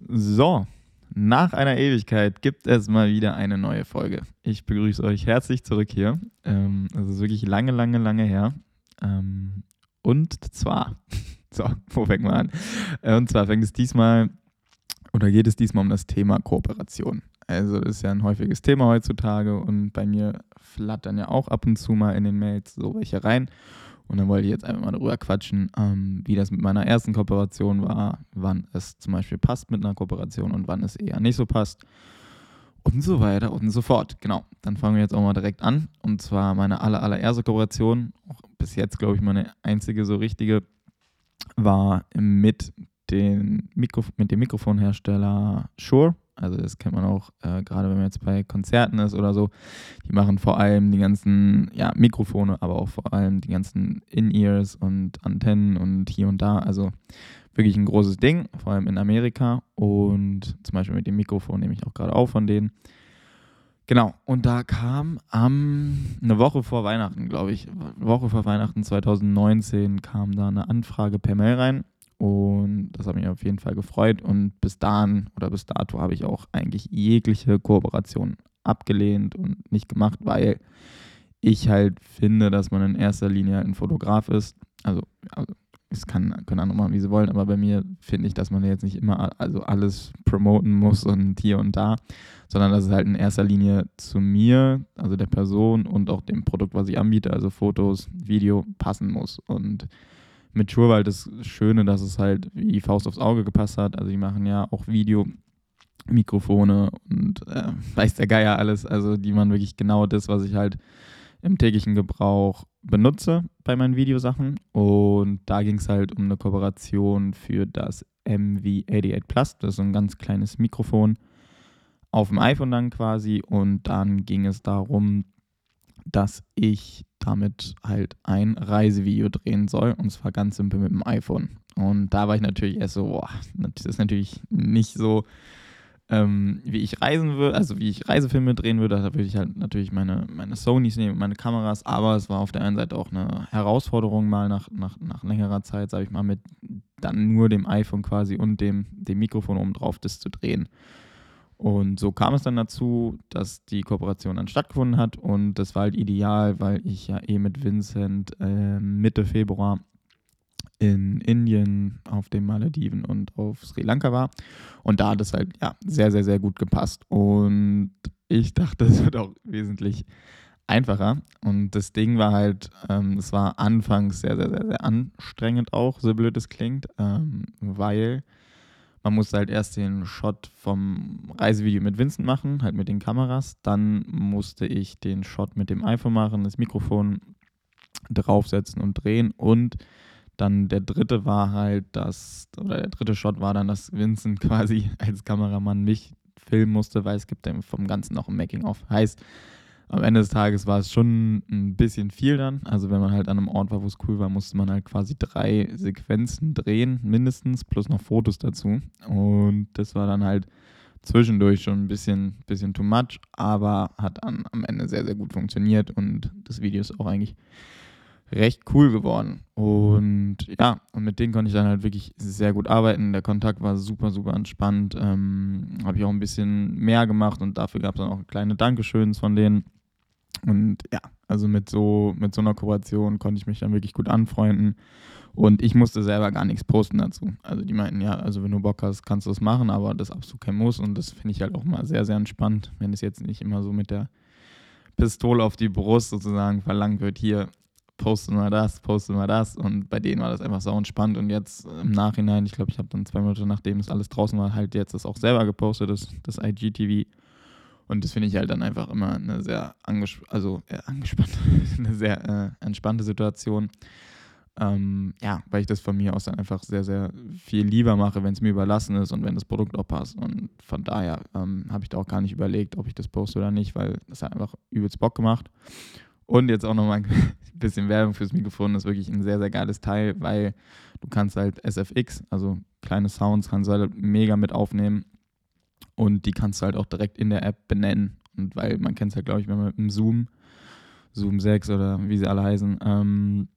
So, nach einer Ewigkeit gibt es mal wieder eine neue Folge. Ich begrüße euch herzlich zurück hier. Ähm, es ist wirklich lange, lange, lange her. Ähm, und zwar, so, wo fängt man an? Äh, und zwar fängt es diesmal, oder geht es diesmal um das Thema Kooperation. Also das ist ja ein häufiges Thema heutzutage und bei mir flattern ja auch ab und zu mal in den Mails so welche rein. Und dann wollte ich jetzt einfach mal darüber quatschen, ähm, wie das mit meiner ersten Kooperation war, wann es zum Beispiel passt mit einer Kooperation und wann es eher nicht so passt. Und so weiter und so fort. Genau, dann fangen wir jetzt auch mal direkt an. Und zwar meine aller, allererste Kooperation, auch bis jetzt, glaube ich, meine einzige so richtige, war mit, den Mikro mit dem Mikrofonhersteller Shure. Also das kennt man auch, äh, gerade wenn man jetzt bei Konzerten ist oder so. Die machen vor allem die ganzen ja, Mikrofone, aber auch vor allem die ganzen In-Ears und Antennen und hier und da. Also wirklich ein großes Ding, vor allem in Amerika. Und zum Beispiel mit dem Mikrofon nehme ich auch gerade auf von denen. Genau, und da kam am, eine Woche vor Weihnachten, glaube ich, eine Woche vor Weihnachten 2019 kam da eine Anfrage per Mail rein und das hat mich auf jeden Fall gefreut. Und bis dahin oder bis dato habe ich auch eigentlich jegliche Kooperation abgelehnt und nicht gemacht, weil ich halt finde, dass man in erster Linie halt ein Fotograf ist. Also, also es kann, können andere machen, wie sie wollen, aber bei mir finde ich, dass man jetzt nicht immer also alles promoten muss und hier und da, sondern dass es halt in erster Linie zu mir, also der Person und auch dem Produkt, was ich anbiete, also Fotos, Video, passen muss. Und mit Schurwald das Schöne, dass es halt wie Faust aufs Auge gepasst hat. Also die machen ja auch Video, Mikrofone und äh, weiß der Geier alles. Also die machen wirklich genau das, was ich halt im täglichen Gebrauch benutze bei meinen Videosachen. Und da ging es halt um eine Kooperation für das MV88 Plus. Das ist so ein ganz kleines Mikrofon auf dem iPhone dann quasi. Und dann ging es darum, dass ich damit halt ein Reisevideo drehen soll. Und zwar ganz simpel mit dem iPhone. Und da war ich natürlich erst so, boah, das ist natürlich nicht so, ähm, wie ich reisen würde, also wie ich Reisefilme drehen würde. Da würde ich halt natürlich meine, meine Sonys nehmen, meine Kameras. Aber es war auf der einen Seite auch eine Herausforderung, mal nach, nach, nach längerer Zeit, sage ich mal, mit dann nur dem iPhone quasi und dem, dem Mikrofon oben drauf das zu drehen. Und so kam es dann dazu, dass die Kooperation dann stattgefunden hat und das war halt ideal, weil ich ja eh mit Vincent äh, Mitte Februar in Indien, auf den Malediven und auf Sri Lanka war. Und da hat es halt ja sehr, sehr, sehr gut gepasst. Und ich dachte, es wird auch wesentlich einfacher. Und das Ding war halt, ähm, es war anfangs sehr, sehr, sehr, sehr anstrengend auch, so blöd es klingt, ähm, weil man musste halt erst den Shot vom Reisevideo mit Vincent machen, halt mit den Kameras. Dann musste ich den Shot mit dem iPhone machen, das Mikrofon draufsetzen und drehen. Und dann der dritte war halt das, oder der dritte Shot war dann, dass Vincent quasi als Kameramann mich filmen musste, weil es gibt vom Ganzen noch ein Making-of. Heißt, am Ende des Tages war es schon ein bisschen viel dann. Also wenn man halt an einem Ort war, wo es cool war, musste man halt quasi drei Sequenzen drehen, mindestens, plus noch Fotos dazu. Und das war dann halt zwischendurch schon ein bisschen, bisschen too much, aber hat dann am Ende sehr, sehr gut funktioniert und das Video ist auch eigentlich recht cool geworden. Und ja, und mit denen konnte ich dann halt wirklich sehr gut arbeiten. Der Kontakt war super, super entspannt. Ähm, Habe ich auch ein bisschen mehr gemacht und dafür gab es dann auch kleine Dankeschöns von denen. Und ja, also mit so, mit so einer Kooperation konnte ich mich dann wirklich gut anfreunden. Und ich musste selber gar nichts posten dazu. Also die meinten, ja, also wenn du Bock hast, kannst du es machen, aber das ist absolut kein Muss. Und das finde ich halt auch mal sehr, sehr entspannt, wenn es jetzt nicht immer so mit der Pistole auf die Brust sozusagen verlangt wird, hier, poste mal das, poste mal das. Und bei denen war das einfach so entspannt. Und jetzt im Nachhinein, ich glaube, ich habe dann zwei Monate nachdem es alles draußen war, halt jetzt das auch selber gepostet, das, das IGTV. Und das finde ich halt dann einfach immer eine sehr anges also, äh, angespannte, eine sehr äh, entspannte Situation. Ähm, ja, weil ich das von mir aus dann einfach sehr, sehr viel lieber mache, wenn es mir überlassen ist und wenn das Produkt auch passt. Und von daher ähm, habe ich da auch gar nicht überlegt, ob ich das poste oder nicht, weil das hat einfach übelst Bock gemacht. Und jetzt auch nochmal bisschen Werbung fürs Mikrofon. Das ist wirklich ein sehr, sehr geiles Teil, weil du kannst halt SFX, also kleine Sounds, kannst du halt mega mit aufnehmen. Und die kannst du halt auch direkt in der App benennen. Und weil man kennt es halt, glaube ich, wenn man mit dem Zoom, Zoom 6 oder wie sie alle heißen, ähm,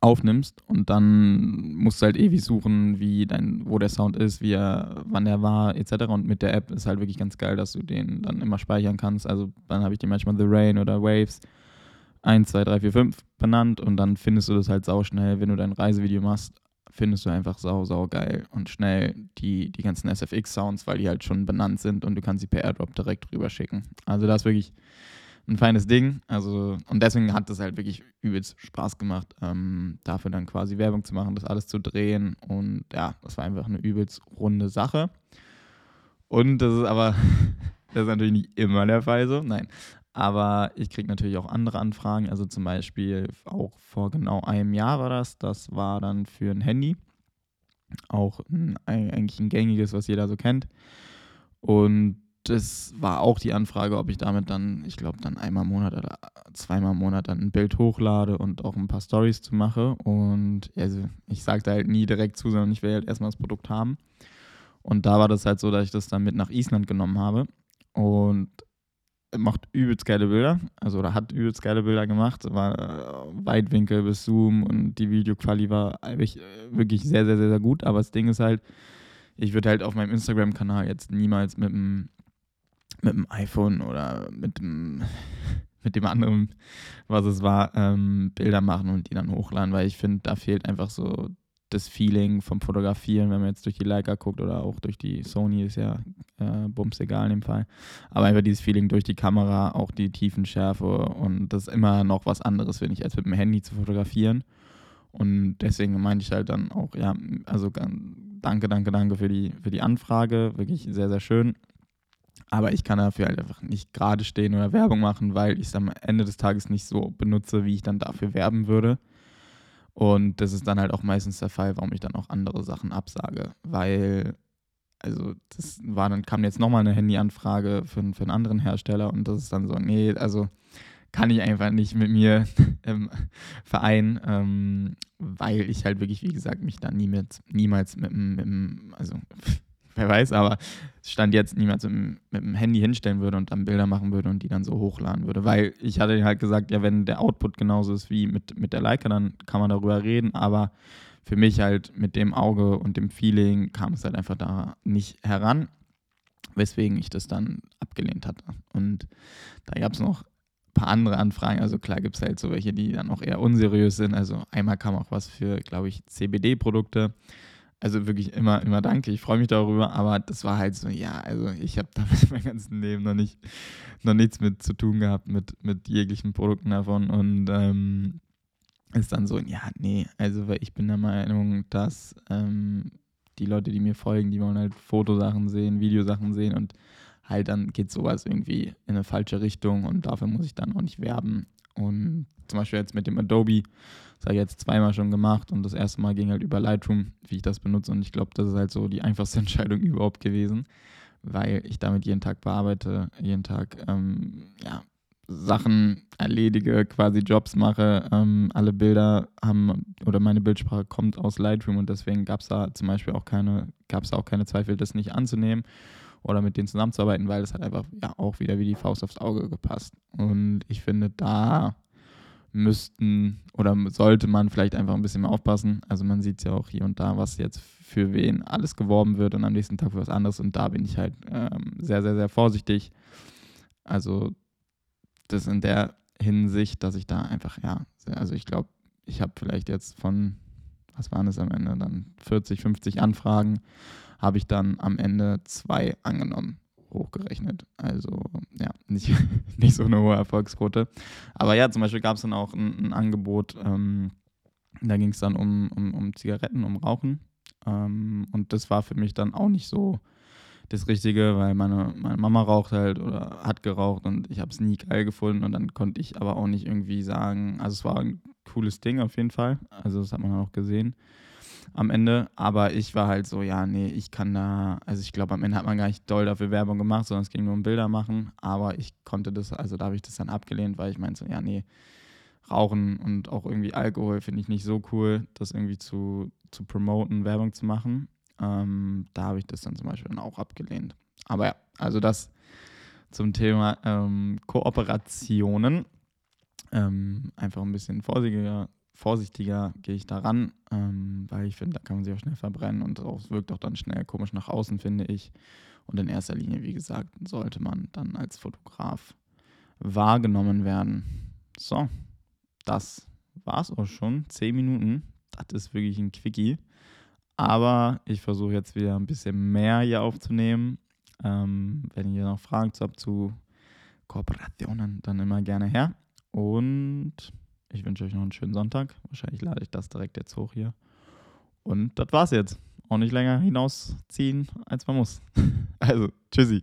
aufnimmst und dann musst du halt ewig suchen, wie dein, wo der Sound ist, wie er, wann er war, etc. Und mit der App ist halt wirklich ganz geil, dass du den dann immer speichern kannst. Also dann habe ich dir manchmal The Rain oder Waves 1, 2, 3, 4, 5 benannt und dann findest du das halt sau schnell, wenn du dein Reisevideo machst, findest du einfach sau, sau geil und schnell die, die ganzen SFX-Sounds, weil die halt schon benannt sind und du kannst sie per Airdrop direkt rüber schicken. Also das ist wirklich ein feines Ding. Also, und deswegen hat es halt wirklich übelst Spaß gemacht, ähm, dafür dann quasi Werbung zu machen, das alles zu drehen. Und ja, das war einfach eine übelst runde Sache. Und das ist aber, das ist natürlich nicht immer der Fall so. Nein. Aber ich kriege natürlich auch andere Anfragen. Also zum Beispiel auch vor genau einem Jahr war das. Das war dann für ein Handy. Auch ein, eigentlich ein gängiges, was jeder so kennt. Und das war auch die Anfrage, ob ich damit dann, ich glaube, dann einmal im Monat oder zweimal im Monat dann ein Bild hochlade und auch ein paar Stories zu mache. Und also ich sagte halt nie direkt zu, sondern ich will halt erstmal das Produkt haben. Und da war das halt so, dass ich das dann mit nach Island genommen habe. Und macht übelst geile Bilder, also oder hat übelst geile Bilder gemacht, war äh, Weitwinkel bis Zoom und die Videoquali war wirklich, äh, wirklich sehr, sehr, sehr, sehr gut. Aber das Ding ist halt, ich würde halt auf meinem Instagram-Kanal jetzt niemals mit dem mit dem iPhone oder mit dem, mit dem anderen, was es war, ähm, Bilder machen und die dann hochladen, weil ich finde, da fehlt einfach so das Feeling vom Fotografieren, wenn man jetzt durch die Leica guckt oder auch durch die Sony, ist ja äh, bums egal in dem Fall. Aber einfach dieses Feeling durch die Kamera, auch die Tiefenschärfe und das ist immer noch was anderes, finde ich, als mit dem Handy zu fotografieren. Und deswegen meinte ich halt dann auch, ja, also danke, danke, danke für die, für die Anfrage, wirklich sehr, sehr schön. Aber ich kann dafür halt einfach nicht gerade stehen oder Werbung machen, weil ich es am Ende des Tages nicht so benutze, wie ich dann dafür werben würde. Und das ist dann halt auch meistens der Fall, warum ich dann auch andere Sachen absage. Weil, also, das war dann, kam jetzt nochmal eine Handyanfrage für, für einen anderen Hersteller und das ist dann so, nee, also kann ich einfach nicht mit mir ähm, vereinen, ähm, weil ich halt wirklich, wie gesagt, mich da nie mit, niemals mit, mit, also wer weiß, aber stand jetzt niemals mit, mit dem Handy hinstellen würde und dann Bilder machen würde und die dann so hochladen würde. Weil ich hatte halt gesagt, ja, wenn der Output genauso ist wie mit, mit der Leica, dann kann man darüber reden, aber für mich halt mit dem Auge und dem Feeling kam es halt einfach da nicht heran, weswegen ich das dann abgelehnt hatte. Und da gab es noch ein paar andere Anfragen. Also klar gibt es halt so welche, die dann auch eher unseriös sind. Also einmal kam auch was für, glaube ich, CBD-Produkte. Also wirklich immer, immer danke. Ich freue mich darüber, aber das war halt so, ja, also ich habe damit mein ganzes Leben noch nicht, noch nichts mit zu tun gehabt, mit, mit jeglichen Produkten davon. Und ähm, ist dann so, ja, nee, also weil ich bin der Meinung, dass ähm, die Leute, die mir folgen, die wollen halt Fotosachen sehen, Videosachen sehen und halt dann geht sowas irgendwie in eine falsche Richtung und dafür muss ich dann auch nicht werben. Und zum Beispiel jetzt mit dem Adobe, das habe ich jetzt zweimal schon gemacht und das erste Mal ging halt über Lightroom, wie ich das benutze. Und ich glaube, das ist halt so die einfachste Entscheidung überhaupt gewesen, weil ich damit jeden Tag bearbeite, jeden Tag ähm, ja, Sachen erledige, quasi Jobs mache. Ähm, alle Bilder haben oder meine Bildsprache kommt aus Lightroom und deswegen gab es da zum Beispiel auch keine, gab es auch keine Zweifel, das nicht anzunehmen oder mit denen zusammenzuarbeiten, weil es hat einfach ja auch wieder wie die Faust aufs Auge gepasst. Und ich finde, da müssten oder sollte man vielleicht einfach ein bisschen mehr aufpassen. Also man sieht ja auch hier und da, was jetzt für wen alles geworben wird und am nächsten Tag für was anderes. Und da bin ich halt ähm, sehr, sehr, sehr vorsichtig. Also das in der Hinsicht, dass ich da einfach, ja, also ich glaube, ich habe vielleicht jetzt von, was waren es am Ende, dann 40, 50 Anfragen habe ich dann am Ende zwei angenommen, hochgerechnet. Also ja, nicht, nicht so eine hohe Erfolgsquote. Aber ja, zum Beispiel gab es dann auch ein, ein Angebot, ähm, da ging es dann um, um, um Zigaretten, um Rauchen. Ähm, und das war für mich dann auch nicht so das Richtige, weil meine, meine Mama raucht halt oder hat geraucht und ich habe es nie geil gefunden und dann konnte ich aber auch nicht irgendwie sagen, also es war ein cooles Ding auf jeden Fall, also das hat man auch gesehen am Ende. Aber ich war halt so, ja, nee, ich kann da, also ich glaube, am Ende hat man gar nicht doll dafür Werbung gemacht, sondern es ging nur um Bilder machen. Aber ich konnte das, also da habe ich das dann abgelehnt, weil ich meinte so, ja, nee, Rauchen und auch irgendwie Alkohol finde ich nicht so cool, das irgendwie zu, zu promoten, Werbung zu machen. Ähm, da habe ich das dann zum Beispiel dann auch abgelehnt. Aber ja, also das zum Thema ähm, Kooperationen. Ähm, einfach ein bisschen vorsichtiger vorsichtiger gehe ich daran, ähm, weil ich finde, da kann man sich auch schnell verbrennen und es wirkt auch dann schnell komisch nach außen, finde ich. Und in erster Linie, wie gesagt, sollte man dann als Fotograf wahrgenommen werden. So, das war's auch schon. Zehn Minuten. Das ist wirklich ein Quickie. Aber ich versuche jetzt wieder ein bisschen mehr hier aufzunehmen. Ähm, wenn ihr noch Fragen habt zu Kooperationen, dann immer gerne her. Und ich wünsche euch noch einen schönen Sonntag. Wahrscheinlich lade ich das direkt jetzt hoch hier. Und das war's jetzt. Auch nicht länger hinausziehen, als man muss. Also, tschüssi.